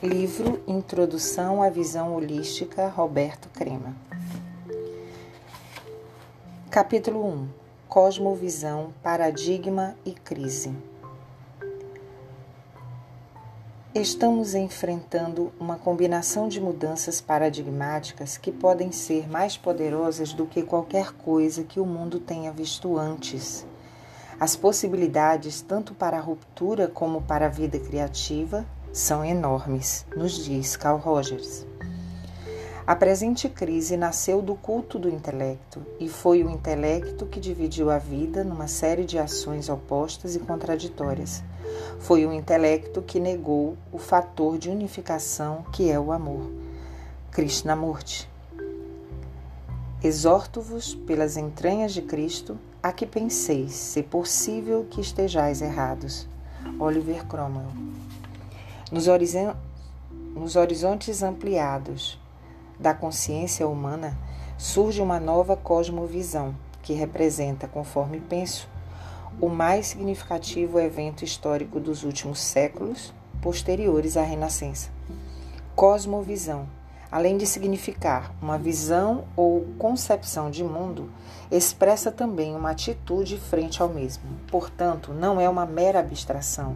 Livro Introdução à Visão Holística, Roberto Crema. Capítulo 1 Cosmovisão, Paradigma e Crise. Estamos enfrentando uma combinação de mudanças paradigmáticas que podem ser mais poderosas do que qualquer coisa que o mundo tenha visto antes. As possibilidades, tanto para a ruptura como para a vida criativa, são enormes, nos diz Carl Rogers. A presente crise nasceu do culto do intelecto e foi o intelecto que dividiu a vida numa série de ações opostas e contraditórias. Foi o intelecto que negou o fator de unificação que é o amor. Krishnamurti. Exorto-vos pelas entranhas de Cristo a que penseis, se possível que estejais errados. Oliver Cromwell. Nos, nos horizontes ampliados da consciência humana surge uma nova cosmovisão que representa, conforme penso, o mais significativo evento histórico dos últimos séculos posteriores à Renascença. Cosmovisão, além de significar uma visão ou concepção de mundo, expressa também uma atitude frente ao mesmo. Portanto, não é uma mera abstração,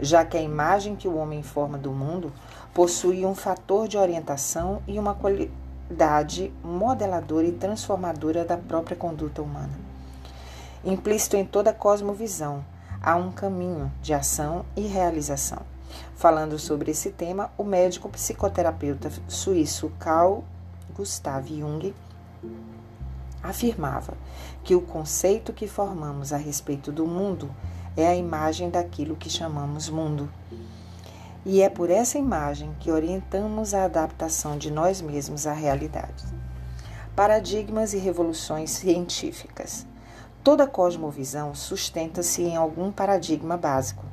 já que a imagem que o homem forma do mundo possui um fator de orientação e uma qualidade modeladora e transformadora da própria conduta humana. Implícito em toda cosmovisão, há um caminho de ação e realização. Falando sobre esse tema, o médico psicoterapeuta suíço Carl Gustav Jung afirmava que o conceito que formamos a respeito do mundo é a imagem daquilo que chamamos mundo. E é por essa imagem que orientamos a adaptação de nós mesmos à realidade. Paradigmas e revoluções científicas. Toda cosmovisão sustenta-se em algum paradigma básico.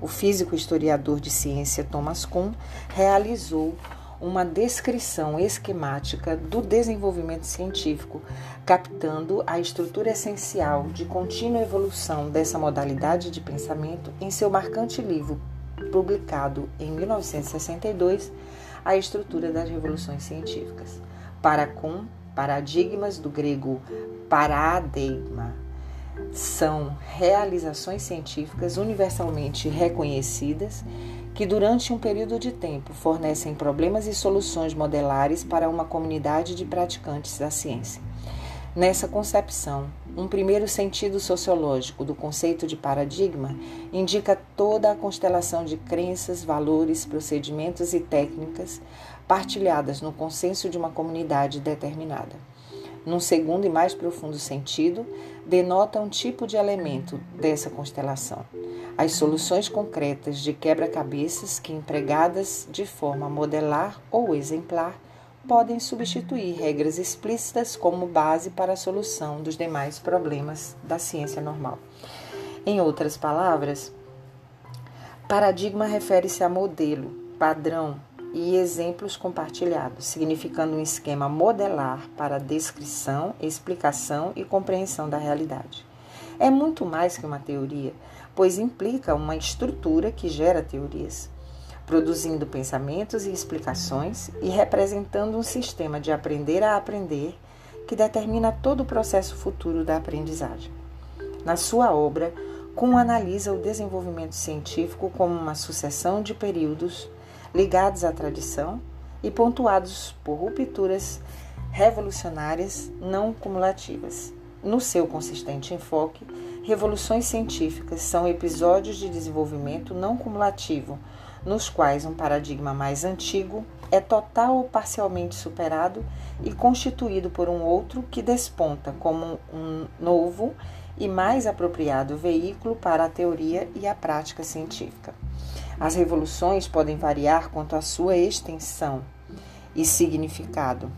O físico historiador de ciência Thomas Kuhn realizou uma descrição esquemática do desenvolvimento científico, captando a estrutura essencial de contínua evolução dessa modalidade de pensamento em seu marcante livro, publicado em 1962, A Estrutura das Revoluções Científicas. Para com paradigmas do grego paradigma são realizações científicas universalmente reconhecidas que durante um período de tempo fornecem problemas e soluções modelares para uma comunidade de praticantes da ciência. Nessa concepção, um primeiro sentido sociológico do conceito de paradigma indica toda a constelação de crenças, valores, procedimentos e técnicas partilhadas no consenso de uma comunidade determinada. Num segundo e mais profundo sentido, denota um tipo de elemento dessa constelação. As soluções concretas de quebra-cabeças que, empregadas de forma modelar ou exemplar, podem substituir regras explícitas como base para a solução dos demais problemas da ciência normal. Em outras palavras, paradigma refere-se a modelo, padrão, e exemplos compartilhados, significando um esquema modelar para descrição, explicação e compreensão da realidade. É muito mais que uma teoria, pois implica uma estrutura que gera teorias, produzindo pensamentos e explicações e representando um sistema de aprender a aprender que determina todo o processo futuro da aprendizagem. Na sua obra, Kuhn analisa o desenvolvimento científico como uma sucessão de períodos ligados à tradição e pontuados por rupturas revolucionárias não cumulativas. No seu consistente enfoque, revoluções científicas são episódios de desenvolvimento não cumulativo, nos quais um paradigma mais antigo é total ou parcialmente superado e constituído por um outro que desponta como um novo e mais apropriado veículo para a teoria e a prática científica. As revoluções podem variar quanto à sua extensão e significado.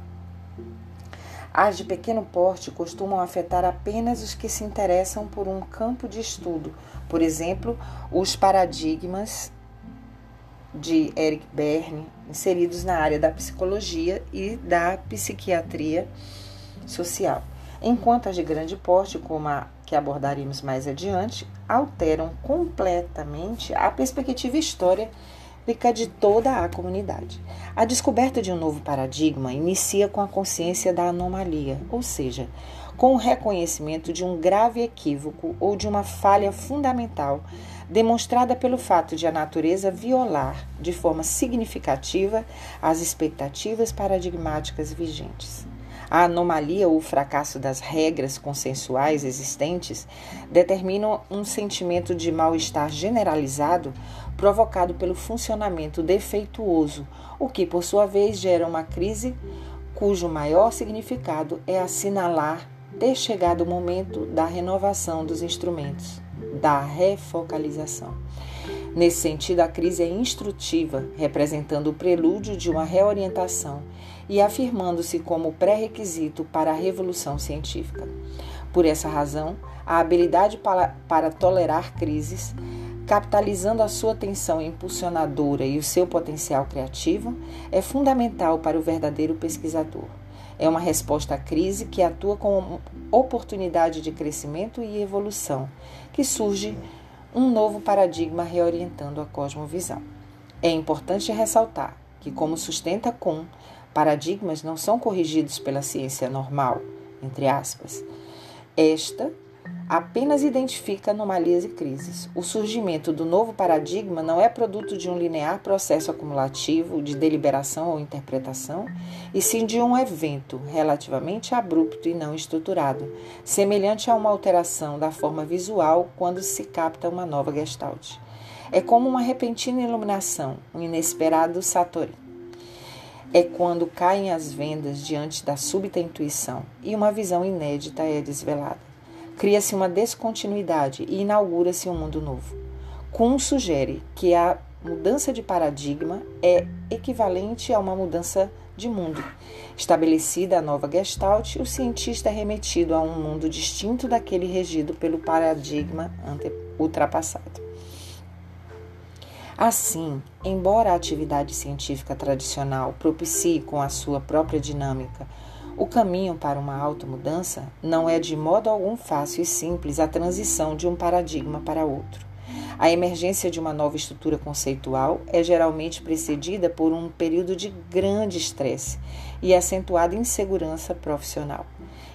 As de pequeno porte costumam afetar apenas os que se interessam por um campo de estudo, por exemplo, os paradigmas de Eric Berne, inseridos na área da psicologia e da psiquiatria social, enquanto as de grande porte, como a que abordaremos mais adiante, alteram completamente a perspectiva história de toda a comunidade. A descoberta de um novo paradigma inicia com a consciência da anomalia, ou seja, com o reconhecimento de um grave equívoco ou de uma falha fundamental demonstrada pelo fato de a natureza violar de forma significativa as expectativas paradigmáticas vigentes. A anomalia ou o fracasso das regras consensuais existentes determinam um sentimento de mal-estar generalizado provocado pelo funcionamento defeituoso, o que, por sua vez, gera uma crise cujo maior significado é assinalar ter chegado o momento da renovação dos instrumentos, da refocalização. Nesse sentido, a crise é instrutiva, representando o prelúdio de uma reorientação e afirmando-se como pré-requisito para a revolução científica. Por essa razão, a habilidade para, para tolerar crises, capitalizando a sua tensão impulsionadora e o seu potencial criativo, é fundamental para o verdadeiro pesquisador. É uma resposta à crise que atua como oportunidade de crescimento e evolução, que surge um novo paradigma reorientando a cosmovisão. É importante ressaltar que, como sustenta Kuhn, paradigmas não são corrigidos pela ciência normal, entre aspas. Esta apenas identifica anomalias e crises. O surgimento do novo paradigma não é produto de um linear processo acumulativo de deliberação ou interpretação, e sim de um evento relativamente abrupto e não estruturado, semelhante a uma alteração da forma visual quando se capta uma nova gestalt. É como uma repentina iluminação, um inesperado satori. É quando caem as vendas diante da súbita intuição e uma visão inédita é desvelada. Cria-se uma descontinuidade e inaugura-se um mundo novo. Kuhn sugere que a mudança de paradigma é equivalente a uma mudança de mundo. Estabelecida a nova Gestalt, o cientista é remetido a um mundo distinto daquele regido pelo paradigma ultrapassado. Assim, embora a atividade científica tradicional propicie com a sua própria dinâmica o caminho para uma automudança não é de modo algum fácil e simples a transição de um paradigma para outro. A emergência de uma nova estrutura conceitual é geralmente precedida por um período de grande estresse e acentuada insegurança profissional.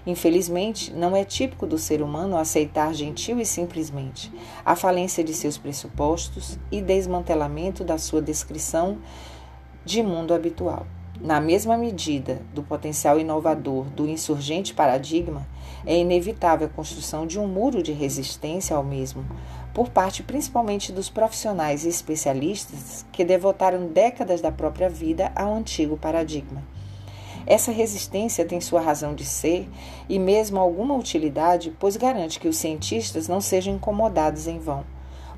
Infelizmente, não é típico do ser humano aceitar gentil e simplesmente a falência de seus pressupostos e desmantelamento da sua descrição de mundo habitual. Na mesma medida do potencial inovador do insurgente paradigma, é inevitável a construção de um muro de resistência ao mesmo, por parte principalmente dos profissionais e especialistas que devotaram décadas da própria vida ao antigo paradigma. Essa resistência tem sua razão de ser e mesmo alguma utilidade, pois garante que os cientistas não sejam incomodados em vão.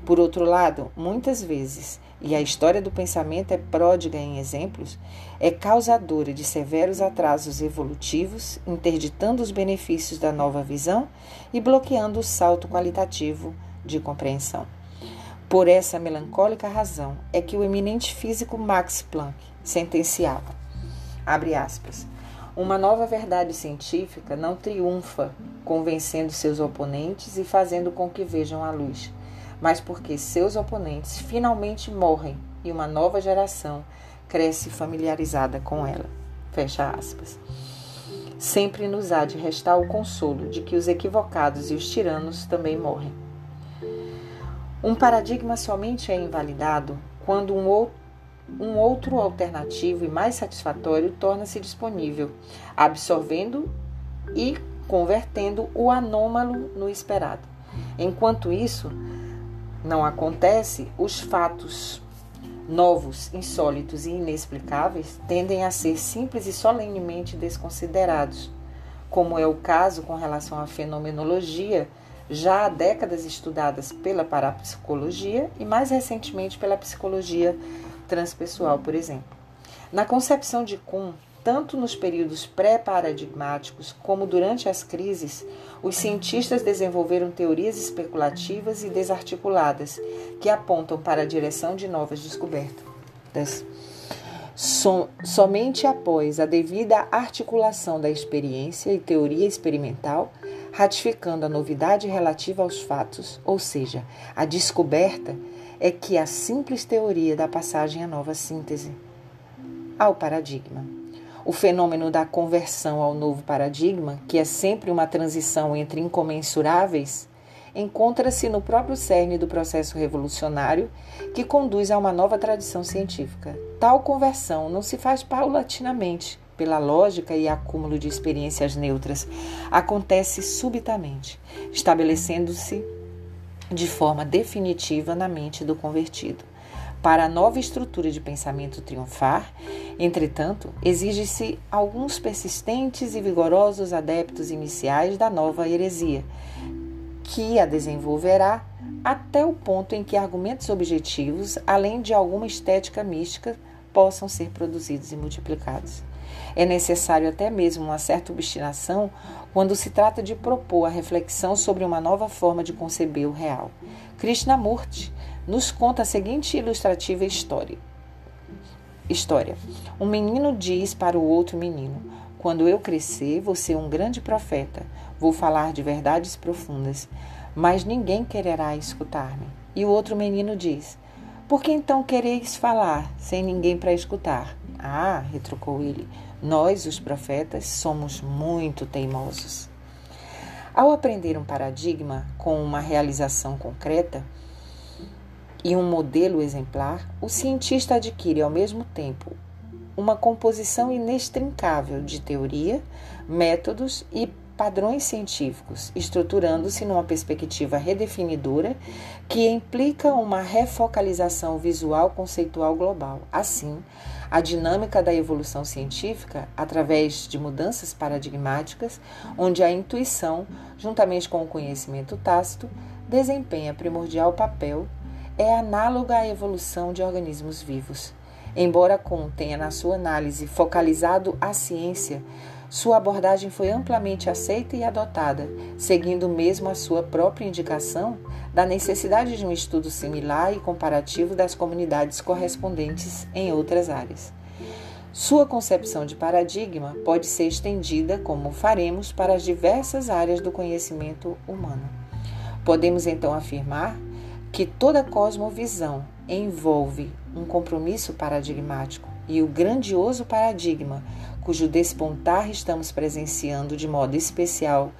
Por outro lado, muitas vezes, e a história do pensamento é pródiga em exemplos, é causadora de severos atrasos evolutivos, interditando os benefícios da nova visão e bloqueando o salto qualitativo de compreensão. Por essa melancólica razão é que o eminente físico Max Planck sentenciava, abre aspas, uma nova verdade científica não triunfa convencendo seus oponentes e fazendo com que vejam a luz mas porque seus oponentes finalmente morrem e uma nova geração cresce familiarizada com ela. Fecha aspas. Sempre nos há de restar o consolo de que os equivocados e os tiranos também morrem. Um paradigma somente é invalidado quando um outro um outro alternativo e mais satisfatório torna-se disponível, absorvendo e convertendo o anômalo no esperado. Enquanto isso, não acontece, os fatos novos, insólitos e inexplicáveis tendem a ser simples e solenemente desconsiderados, como é o caso com relação à fenomenologia, já há décadas estudadas pela parapsicologia e mais recentemente pela psicologia transpessoal, por exemplo. Na concepção de Kuhn, tanto nos períodos pré-paradigmáticos como durante as crises, os cientistas desenvolveram teorias especulativas e desarticuladas que apontam para a direção de novas descobertas. Som, somente após a devida articulação da experiência e teoria experimental, ratificando a novidade relativa aos fatos, ou seja, a descoberta, é que a simples teoria da passagem à nova síntese, ao paradigma. O fenômeno da conversão ao novo paradigma, que é sempre uma transição entre incomensuráveis, encontra-se no próprio cerne do processo revolucionário que conduz a uma nova tradição científica. Tal conversão não se faz paulatinamente, pela lógica e acúmulo de experiências neutras, acontece subitamente, estabelecendo-se de forma definitiva na mente do convertido. Para a nova estrutura de pensamento triunfar, entretanto, exige-se alguns persistentes e vigorosos adeptos iniciais da nova heresia, que a desenvolverá até o ponto em que argumentos objetivos, além de alguma estética mística, possam ser produzidos e multiplicados. É necessário até mesmo uma certa obstinação quando se trata de propor a reflexão sobre uma nova forma de conceber o real. Krishnamurti nos conta a seguinte ilustrativa história. História. Um menino diz para o outro menino: Quando eu crescer, vou ser um grande profeta, vou falar de verdades profundas, mas ninguém quererá escutar-me. E o outro menino diz: Por que então quereis falar sem ninguém para escutar? Ah, retrucou ele, nós, os profetas, somos muito teimosos. Ao aprender um paradigma com uma realização concreta e um modelo exemplar, o cientista adquire ao mesmo tempo uma composição inextrincável de teoria, métodos e padrões científicos, estruturando-se numa perspectiva redefinidora que implica uma refocalização visual conceitual global. Assim, a dinâmica da evolução científica, através de mudanças paradigmáticas, onde a intuição, juntamente com o conhecimento tácito, desempenha primordial papel, é análoga à evolução de organismos vivos. Embora contenha na sua análise focalizado a ciência, sua abordagem foi amplamente aceita e adotada, seguindo mesmo a sua própria indicação da necessidade de um estudo similar e comparativo das comunidades correspondentes em outras áreas. Sua concepção de paradigma pode ser estendida, como faremos, para as diversas áreas do conhecimento humano. Podemos então afirmar que toda cosmovisão envolve um compromisso paradigmático e o grandioso paradigma cujo despontar estamos presenciando de modo especial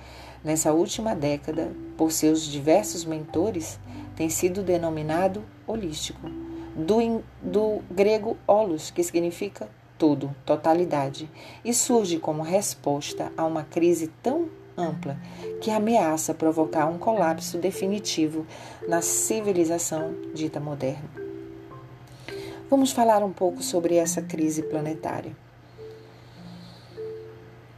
nessa última década por seus diversos mentores, tem sido denominado holístico, do, do grego holos, que significa todo, totalidade, e surge como resposta a uma crise tão ampla que ameaça provocar um colapso definitivo na civilização dita moderna. Vamos falar um pouco sobre essa crise planetária.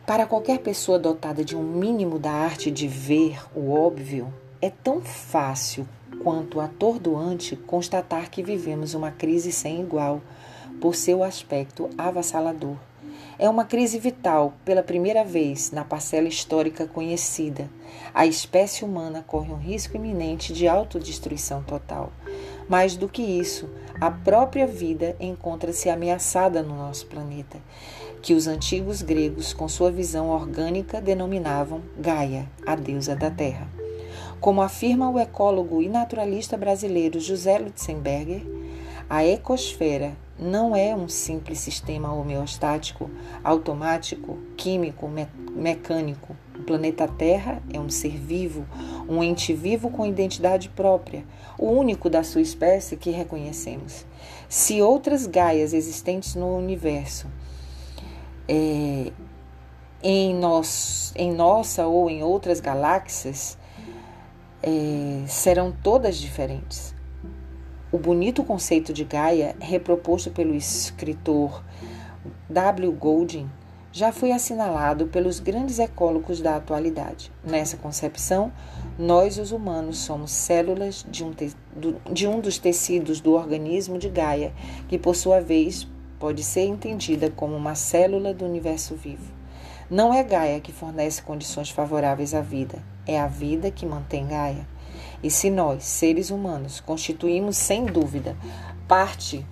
Para qualquer pessoa dotada de um mínimo da arte de ver o óbvio, é tão fácil quanto atordoante constatar que vivemos uma crise sem igual por seu aspecto avassalador. É uma crise vital, pela primeira vez na parcela histórica conhecida. A espécie humana corre um risco iminente de autodestruição total. Mais do que isso, a própria vida encontra-se ameaçada no nosso planeta que os antigos gregos, com sua visão orgânica, denominavam Gaia, a deusa da terra. Como afirma o ecólogo e naturalista brasileiro José Lutzenberger, a ecosfera não é um simples sistema homeostático, automático, químico, me mecânico. O planeta Terra é um ser vivo, um ente vivo com identidade própria, o único da sua espécie que reconhecemos. Se outras Gaias existentes no universo é, em, nós, em nossa ou em outras galáxias é, serão todas diferentes. O bonito conceito de Gaia, reproposto pelo escritor W. Golding, já foi assinalado pelos grandes ecólogos da atualidade. Nessa concepção, nós, os humanos, somos células de um, de um dos tecidos do organismo de Gaia, que, por sua vez, pode ser entendida como uma célula do universo vivo. Não é Gaia que fornece condições favoráveis à vida, é a vida que mantém Gaia. E se nós, seres humanos, constituímos sem dúvida parte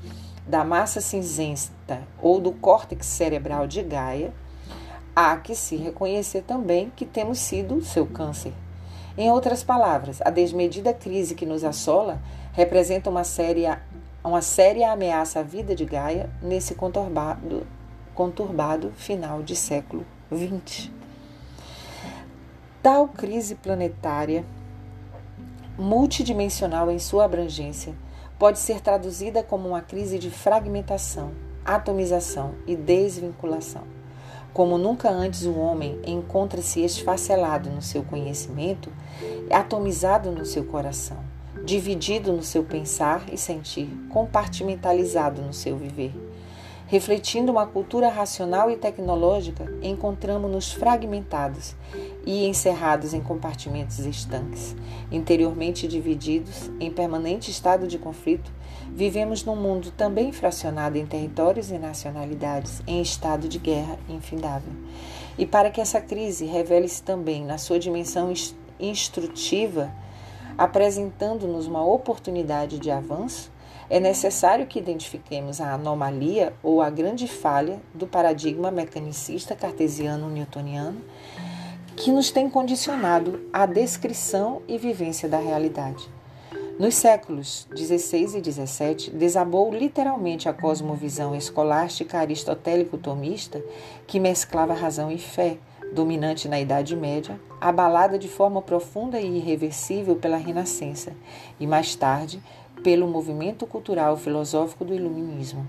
da massa cinzenta ou do córtex cerebral de Gaia, há que se reconhecer também que temos sido seu câncer. Em outras palavras, a desmedida crise que nos assola representa uma séria, uma séria ameaça à vida de Gaia nesse conturbado, conturbado final de século XX. Tal crise planetária, multidimensional em sua abrangência, pode ser traduzida como uma crise de fragmentação, atomização e desvinculação. Como nunca antes o homem encontra-se esfacelado no seu conhecimento, atomizado no seu coração, dividido no seu pensar e sentir, compartimentalizado no seu viver. Refletindo uma cultura racional e tecnológica, encontramos-nos fragmentados e encerrados em compartimentos estanques. Interiormente divididos, em permanente estado de conflito, vivemos num mundo também fracionado em territórios e nacionalidades, em estado de guerra infindável. E para que essa crise revele-se também na sua dimensão instrutiva, apresentando-nos uma oportunidade de avanço, é necessário que identifiquemos a anomalia ou a grande falha do paradigma mecanicista cartesiano-newtoniano que nos tem condicionado à descrição e vivência da realidade. Nos séculos XVI e XVII, desabou literalmente a cosmovisão escolástica aristotélico-tomista que mesclava razão e fé, dominante na Idade Média, abalada de forma profunda e irreversível pela Renascença e, mais tarde, pelo movimento cultural filosófico do Iluminismo.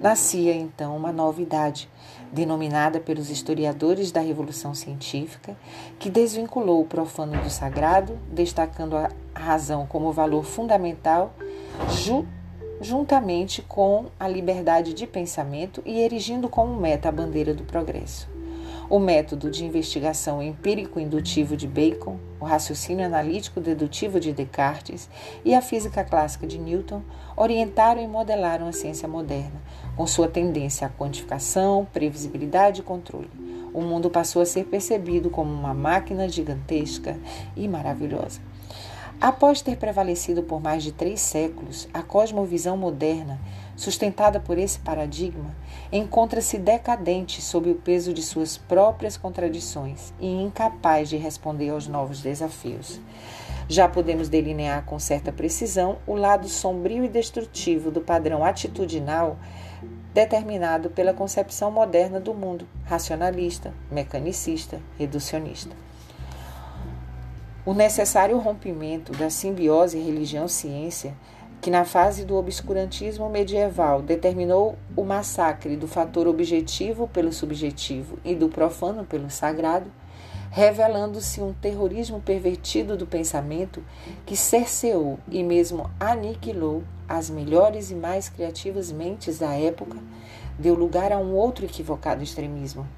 Nascia então uma nova idade, denominada pelos historiadores da Revolução Científica, que desvinculou o profano do sagrado, destacando a razão como valor fundamental, ju juntamente com a liberdade de pensamento e erigindo como meta a bandeira do progresso o método de investigação empírico-indutivo de Bacon, o raciocínio analítico-dedutivo de Descartes e a física clássica de Newton orientaram e modelaram a ciência moderna, com sua tendência à quantificação, previsibilidade e controle. O mundo passou a ser percebido como uma máquina gigantesca e maravilhosa. Após ter prevalecido por mais de três séculos, a cosmovisão moderna, sustentada por esse paradigma, encontra-se decadente sob o peso de suas próprias contradições e incapaz de responder aos novos desafios. Já podemos delinear com certa precisão o lado sombrio e destrutivo do padrão atitudinal determinado pela concepção moderna do mundo, racionalista, mecanicista, reducionista. O necessário rompimento da simbiose religião-ciência que na fase do obscurantismo medieval determinou o massacre do fator objetivo pelo subjetivo e do profano pelo sagrado, revelando-se um terrorismo pervertido do pensamento que cerceou e mesmo aniquilou as melhores e mais criativas mentes da época, deu lugar a um outro equivocado extremismo.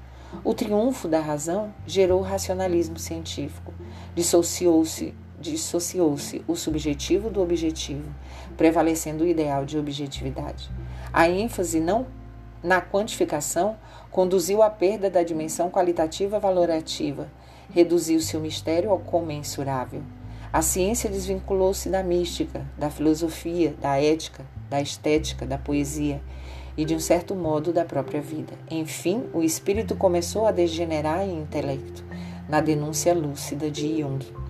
O triunfo da razão gerou o racionalismo científico, dissociou-se dissociou-se o subjetivo do objetivo, prevalecendo o ideal de objetividade. A ênfase não na quantificação conduziu à perda da dimensão qualitativa valorativa, reduziu-se o mistério ao comensurável. A ciência desvinculou-se da mística, da filosofia, da ética, da estética, da poesia e, de um certo modo, da própria vida. Enfim, o espírito começou a degenerar em intelecto, na denúncia lúcida de Jung.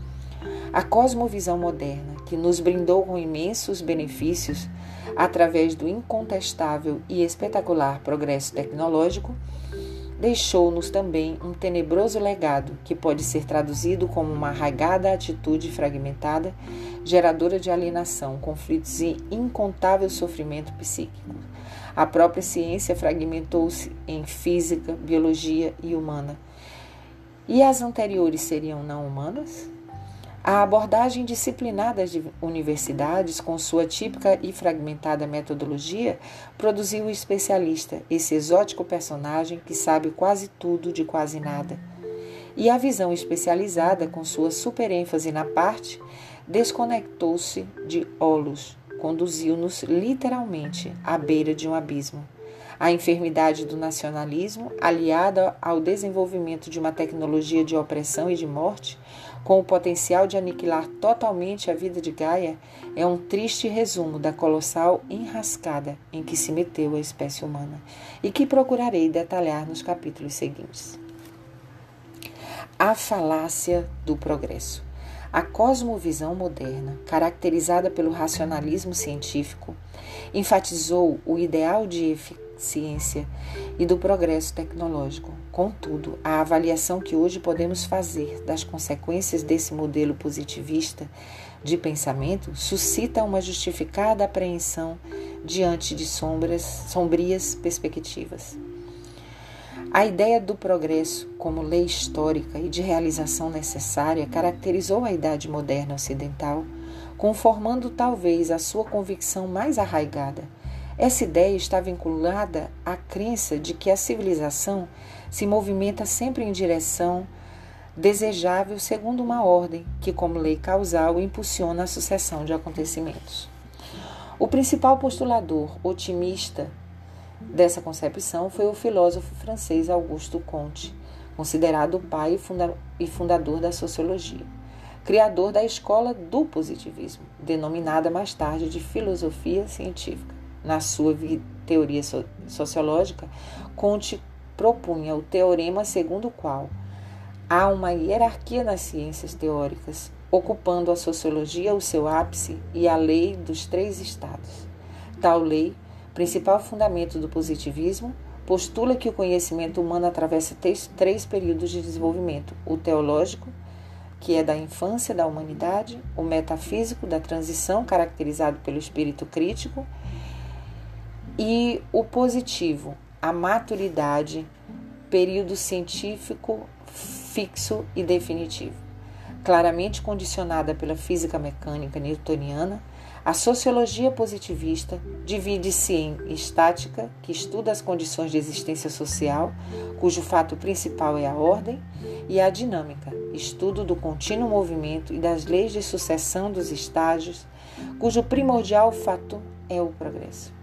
A cosmovisão moderna, que nos brindou com imensos benefícios através do incontestável e espetacular progresso tecnológico, deixou-nos também um tenebroso legado que pode ser traduzido como uma arraigada atitude fragmentada, geradora de alienação, conflitos e incontável sofrimento psíquico. A própria ciência fragmentou-se em física, biologia e humana. E as anteriores seriam não humanas? A abordagem disciplinar das universidades, com sua típica e fragmentada metodologia, produziu o especialista, esse exótico personagem que sabe quase tudo de quase nada. E a visão especializada, com sua superênfase na parte, desconectou-se de Olos, conduziu-nos literalmente à beira de um abismo. A enfermidade do nacionalismo, aliada ao desenvolvimento de uma tecnologia de opressão e de morte, com o potencial de aniquilar totalmente a vida de Gaia, é um triste resumo da colossal enrascada em que se meteu a espécie humana e que procurarei detalhar nos capítulos seguintes. A falácia do progresso. A cosmovisão moderna, caracterizada pelo racionalismo científico, enfatizou o ideal de eficiência e do progresso tecnológico. Contudo, a avaliação que hoje podemos fazer das consequências desse modelo positivista de pensamento suscita uma justificada apreensão diante de sombras, sombrias perspectivas. A ideia do progresso como lei histórica e de realização necessária caracterizou a idade moderna ocidental, conformando talvez a sua convicção mais arraigada. Essa ideia está vinculada à crença de que a civilização se movimenta sempre em direção desejável segundo uma ordem que, como lei causal, impulsiona a sucessão de acontecimentos. O principal postulador otimista dessa concepção foi o filósofo francês Auguste Comte, considerado o pai e fundador da sociologia, criador da escola do positivismo, denominada mais tarde de filosofia científica. Na sua teoria sociológica, Comte propunha o teorema segundo o qual há uma hierarquia nas ciências teóricas, ocupando a sociologia o seu ápice e a lei dos três estados. Tal lei principal fundamento do positivismo, postula que o conhecimento humano atravessa três períodos de desenvolvimento: o teológico, que é da infância da humanidade, o metafísico, da transição, caracterizado pelo espírito crítico, e o positivo, a maturidade, período científico fixo e definitivo. Claramente condicionada pela física mecânica newtoniana, a sociologia positivista divide-se em estática, que estuda as condições de existência social, cujo fato principal é a ordem, e a dinâmica, estudo do contínuo movimento e das leis de sucessão dos estágios, cujo primordial fato é o progresso.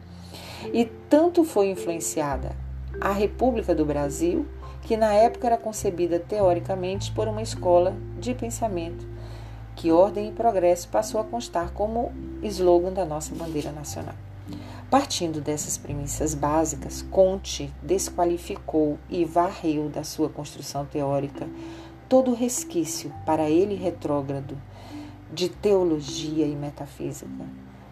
E tanto foi influenciada a República do Brasil, que na época era concebida teoricamente por uma escola de pensamento que ordem e progresso passou a constar como slogan da nossa bandeira nacional. Partindo dessas premissas básicas, Conte desqualificou e varreu da sua construção teórica todo resquício, para ele retrógrado, de teologia e metafísica,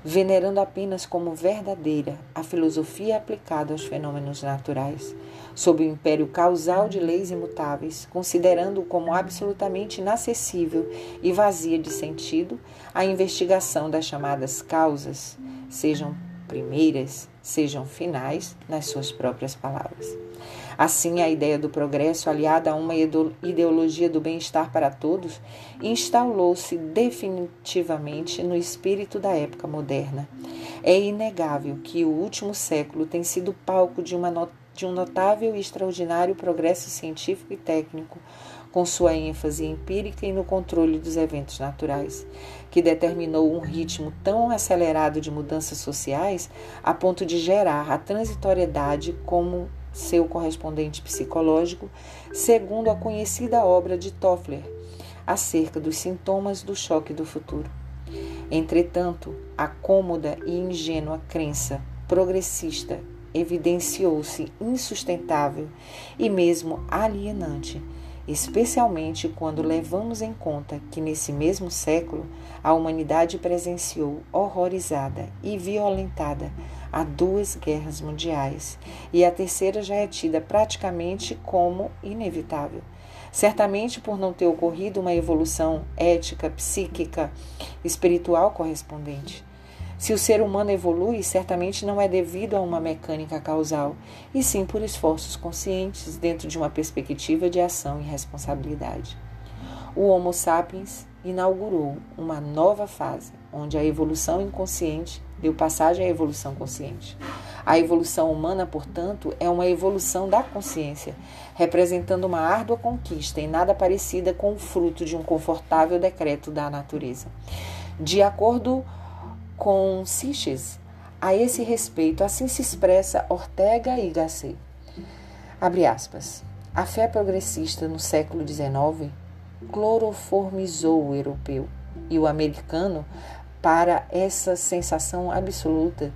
venerando apenas como verdadeira a filosofia aplicada aos fenômenos naturais, sob o império causal de leis imutáveis, considerando como absolutamente inacessível e vazia de sentido a investigação das chamadas causas, sejam primeiras, sejam finais, nas suas próprias palavras. Assim, a ideia do progresso, aliada a uma ideologia do bem-estar para todos, instalou-se definitivamente no espírito da época moderna. É inegável que o último século tem sido palco de uma de um notável e extraordinário progresso científico e técnico, com sua ênfase empírica e no controle dos eventos naturais, que determinou um ritmo tão acelerado de mudanças sociais a ponto de gerar a transitoriedade como seu correspondente psicológico, segundo a conhecida obra de Toffler, acerca dos sintomas do choque do futuro. Entretanto, a cômoda e ingênua crença progressista evidenciou-se insustentável e mesmo alienante, especialmente quando levamos em conta que nesse mesmo século a humanidade presenciou horrorizada e violentada a duas guerras mundiais e a terceira já é tida praticamente como inevitável. Certamente por não ter ocorrido uma evolução ética, psíquica, espiritual correspondente. Se o ser humano evolui, certamente não é devido a uma mecânica causal, e sim por esforços conscientes dentro de uma perspectiva de ação e responsabilidade. O Homo sapiens inaugurou uma nova fase, onde a evolução inconsciente deu passagem à evolução consciente. A evolução humana, portanto, é uma evolução da consciência, representando uma árdua conquista e nada parecida com o fruto de um confortável decreto da natureza. De acordo com Siches. A esse respeito, assim se expressa Ortega y Gasset. Abre aspas. A fé progressista no século XIX cloroformizou o europeu e o americano para essa sensação absoluta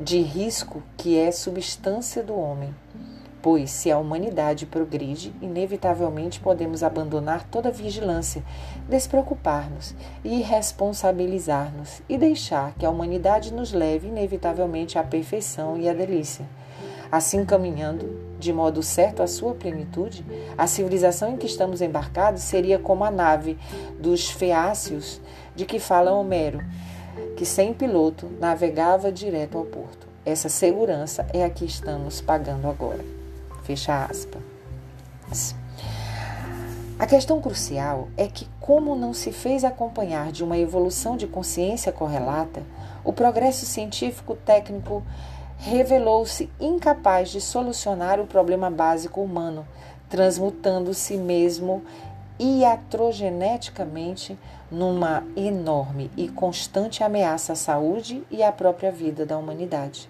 de risco que é substância do homem. Pois, se a humanidade progride, inevitavelmente podemos abandonar toda vigilância, despreocupar-nos e responsabilizar-nos e deixar que a humanidade nos leve inevitavelmente à perfeição e à delícia. Assim, caminhando de modo certo à sua plenitude, a civilização em que estamos embarcados seria como a nave dos feácios de que fala Homero, que sem piloto navegava direto ao porto. Essa segurança é a que estamos pagando agora. Fecha aspas. A questão crucial é que, como não se fez acompanhar de uma evolução de consciência correlata, o progresso científico técnico revelou-se incapaz de solucionar o problema básico humano, transmutando-se mesmo iatrogeneticamente numa enorme e constante ameaça à saúde e à própria vida da humanidade.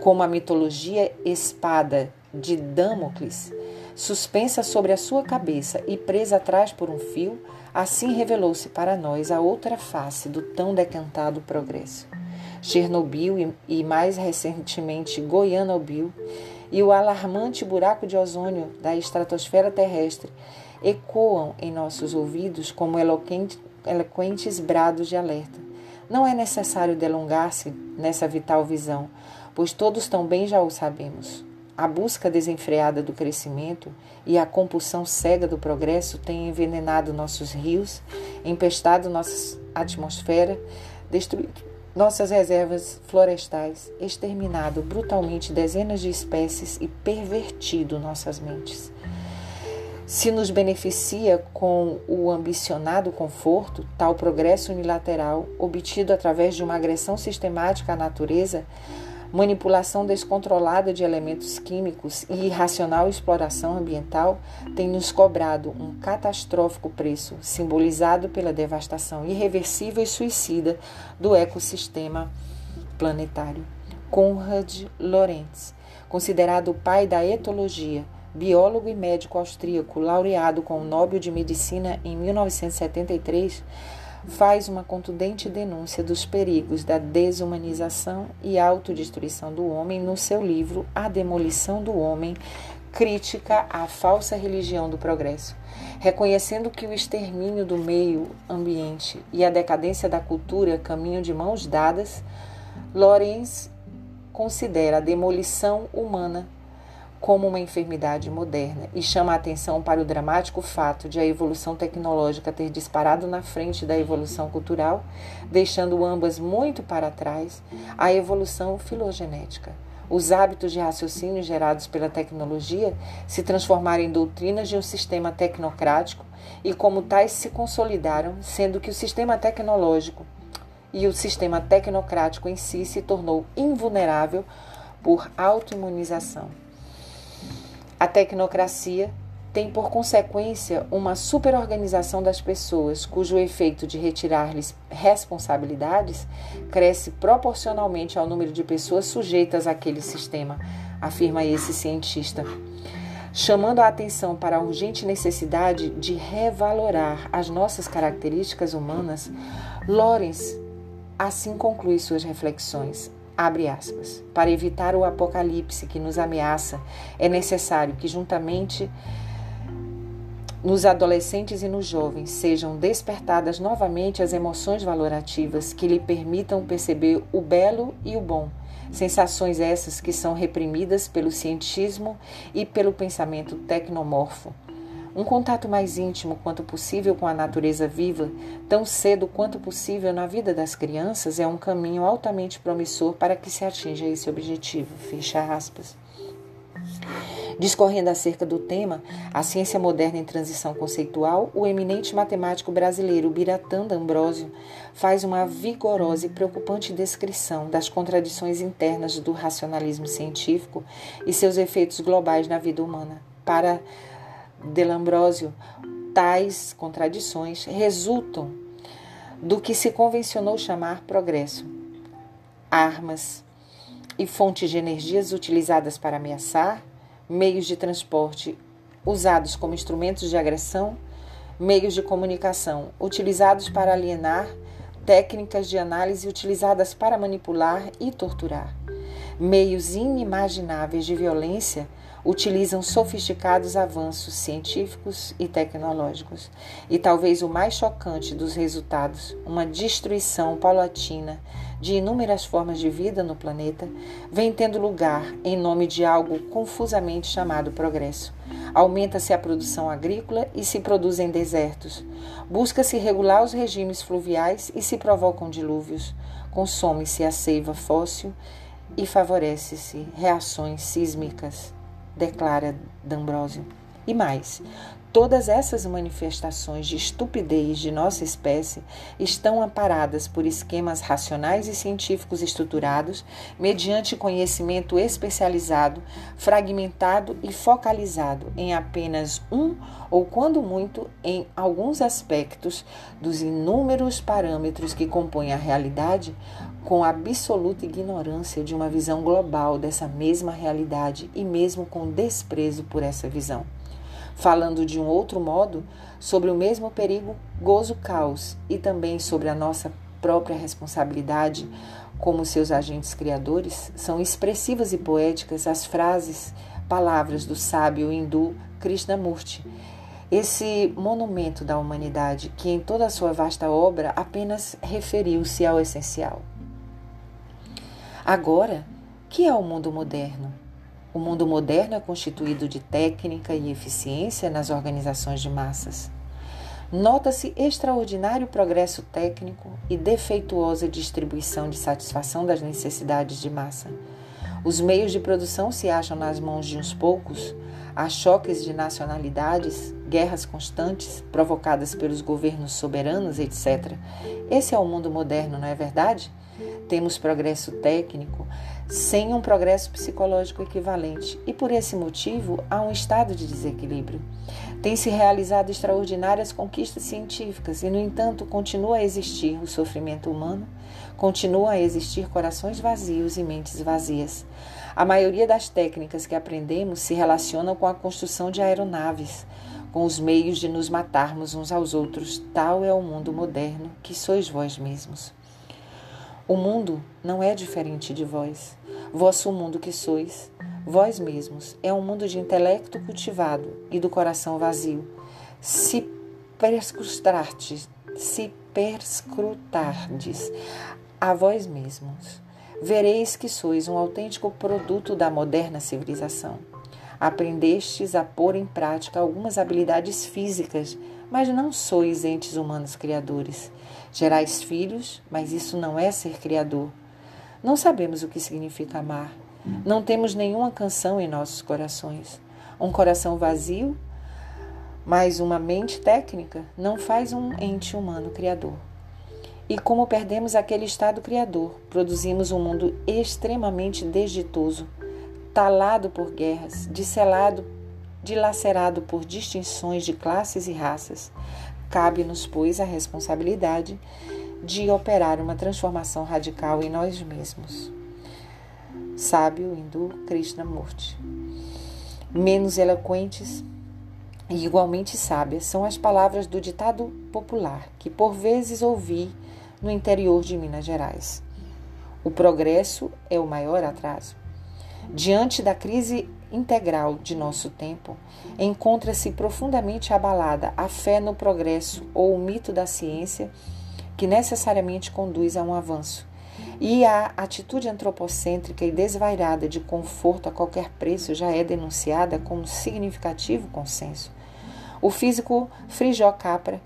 Como a mitologia espada de Damocles, suspensa sobre a sua cabeça e presa atrás por um fio, assim revelou-se para nós a outra face do tão decantado progresso. Chernobyl e, mais recentemente Goiânia-Bill e o alarmante buraco de ozônio da estratosfera terrestre ecoam em nossos ouvidos como eloquente, eloquentes brados de alerta. Não é necessário delongar-se nessa vital visão, pois todos também já o sabemos. A busca desenfreada do crescimento e a compulsão cega do progresso têm envenenado nossos rios, empestado nossa atmosfera, destruído nossas reservas florestais, exterminado brutalmente dezenas de espécies e pervertido nossas mentes. Se nos beneficia com o ambicionado conforto, tal progresso unilateral, obtido através de uma agressão sistemática à natureza, manipulação descontrolada de elementos químicos e irracional exploração ambiental tem nos cobrado um catastrófico preço, simbolizado pela devastação irreversível e suicida do ecossistema planetário. Conrad Lorenz, considerado o pai da etologia, biólogo e médico austríaco, laureado com o Nobel de Medicina em 1973, faz uma contundente denúncia dos perigos da desumanização e autodestruição do homem no seu livro A Demolição do Homem, crítica à falsa religião do progresso, reconhecendo que o extermínio do meio ambiente e a decadência da cultura caminham de mãos dadas, Lorenz considera a demolição humana como uma enfermidade moderna e chama a atenção para o dramático fato de a evolução tecnológica ter disparado na frente da evolução cultural, deixando ambas muito para trás a evolução filogenética. Os hábitos de raciocínio gerados pela tecnologia se transformaram em doutrinas de um sistema tecnocrático e, como tais, se consolidaram, sendo que o sistema tecnológico e o sistema tecnocrático em si se tornou invulnerável por autoimunização. A tecnocracia tem por consequência uma superorganização das pessoas, cujo efeito de retirar-lhes responsabilidades cresce proporcionalmente ao número de pessoas sujeitas àquele sistema, afirma esse cientista. Chamando a atenção para a urgente necessidade de revalorar as nossas características humanas, Lorenz assim conclui suas reflexões. Abre aspas. Para evitar o apocalipse que nos ameaça, é necessário que, juntamente nos adolescentes e nos jovens, sejam despertadas novamente as emoções valorativas que lhe permitam perceber o belo e o bom. Sensações essas que são reprimidas pelo cientismo e pelo pensamento tecnomorfo um contato mais íntimo quanto possível com a natureza viva, tão cedo quanto possível na vida das crianças, é um caminho altamente promissor para que se atinja esse objetivo. Fecha aspas. Discorrendo acerca do tema, a ciência moderna em transição conceitual, o eminente matemático brasileiro Biratã D'Ambrosio faz uma vigorosa e preocupante descrição das contradições internas do racionalismo científico e seus efeitos globais na vida humana. Para Delambrósio, tais contradições resultam do que se convencionou chamar progresso. Armas e fontes de energias utilizadas para ameaçar, meios de transporte usados como instrumentos de agressão, meios de comunicação utilizados para alienar, técnicas de análise utilizadas para manipular e torturar, meios inimagináveis de violência utilizam sofisticados avanços científicos e tecnológicos. E talvez o mais chocante dos resultados, uma destruição paulatina de inúmeras formas de vida no planeta, vem tendo lugar em nome de algo confusamente chamado progresso. Aumenta-se a produção agrícola e se produzem desertos. Busca-se regular os regimes fluviais e se provocam dilúvios. Consome-se a seiva fóssil e favorece-se reações sísmicas, declara D'Ambrosio. E mais, Todas essas manifestações de estupidez de nossa espécie estão amparadas por esquemas racionais e científicos estruturados, mediante conhecimento especializado, fragmentado e focalizado em apenas um ou, quando muito, em alguns aspectos dos inúmeros parâmetros que compõem a realidade, com absoluta ignorância de uma visão global dessa mesma realidade e mesmo com desprezo por essa visão. Falando de um outro modo, sobre o mesmo perigo, gozo caos e também sobre a nossa própria responsabilidade como seus agentes criadores, são expressivas e poéticas as frases, palavras do sábio hindu Krishnamurti, esse monumento da humanidade que em toda a sua vasta obra apenas referiu-se ao essencial. Agora, que é o mundo moderno? O mundo moderno é constituído de técnica e eficiência nas organizações de massas. Nota-se extraordinário progresso técnico e defeituosa distribuição de satisfação das necessidades de massa. Os meios de produção se acham nas mãos de uns poucos, há choques de nacionalidades, guerras constantes provocadas pelos governos soberanos, etc. Esse é o mundo moderno, não é verdade? Temos progresso técnico, sem um progresso psicológico equivalente, e por esse motivo há um estado de desequilíbrio. Tem-se realizado extraordinárias conquistas científicas e, no entanto, continua a existir o sofrimento humano, continua a existir corações vazios e mentes vazias. A maioria das técnicas que aprendemos se relacionam com a construção de aeronaves, com os meios de nos matarmos uns aos outros. Tal é o mundo moderno que sois vós mesmos. O mundo não é diferente de vós. Vosso mundo que sois, vós mesmos, é um mundo de intelecto cultivado e do coração vazio. Se perscrutardes, se perscrutardes a vós mesmos, vereis que sois um autêntico produto da moderna civilização. Aprendestes a pôr em prática algumas habilidades físicas, mas não sois entes humanos criadores. Gerais filhos, mas isso não é ser criador. Não sabemos o que significa amar. Não temos nenhuma canção em nossos corações. Um coração vazio, mas uma mente técnica, não faz um ente humano criador. E como perdemos aquele estado criador, produzimos um mundo extremamente desditoso, talado por guerras, dilacerado por distinções de classes e raças, Cabe-nos, pois, a responsabilidade de operar uma transformação radical em nós mesmos. Sábio hindu Krishnamurti. Menos eloquentes e igualmente sábias são as palavras do ditado popular que por vezes ouvi no interior de Minas Gerais. O progresso é o maior atraso. Diante da crise integral de nosso tempo, encontra-se profundamente abalada a fé no progresso ou o mito da ciência que necessariamente conduz a um avanço. E a atitude antropocêntrica e desvairada de conforto a qualquer preço já é denunciada como significativo consenso. O físico Frijó Capra,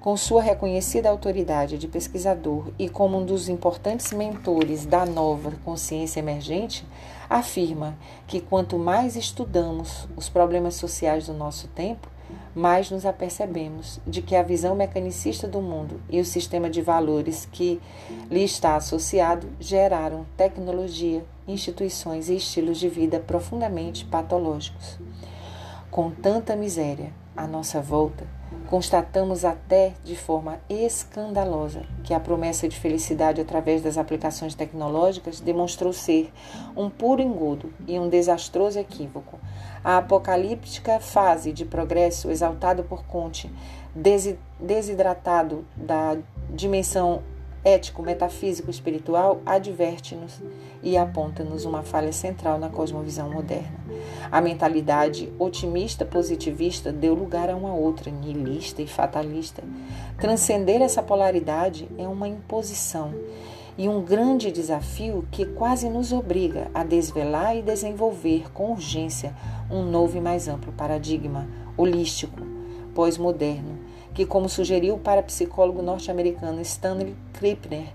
com sua reconhecida autoridade de pesquisador e como um dos importantes mentores da nova consciência emergente, afirma que quanto mais estudamos os problemas sociais do nosso tempo, mais nos apercebemos de que a visão mecanicista do mundo e o sistema de valores que lhe está associado geraram tecnologia, instituições e estilos de vida profundamente patológicos. Com tanta miséria à nossa volta, Constatamos até de forma escandalosa que a promessa de felicidade através das aplicações tecnológicas demonstrou ser um puro engodo e um desastroso equívoco. A apocalíptica fase de progresso exaltado por Conte, desidratado da dimensão ético, metafísico, espiritual, adverte-nos e aponta-nos uma falha central na cosmovisão moderna. A mentalidade otimista positivista deu lugar a uma outra, nihilista e fatalista. Transcender essa polaridade é uma imposição e um grande desafio que quase nos obriga a desvelar e desenvolver com urgência um novo e mais amplo paradigma holístico, pós-moderno, que, como sugeriu o parapsicólogo norte-americano Stanley Krippner,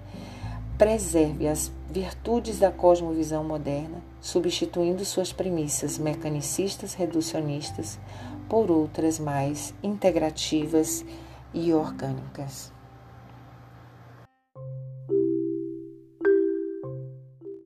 preserve as virtudes da cosmovisão moderna, substituindo suas premissas mecanicistas reducionistas por outras mais integrativas e orgânicas.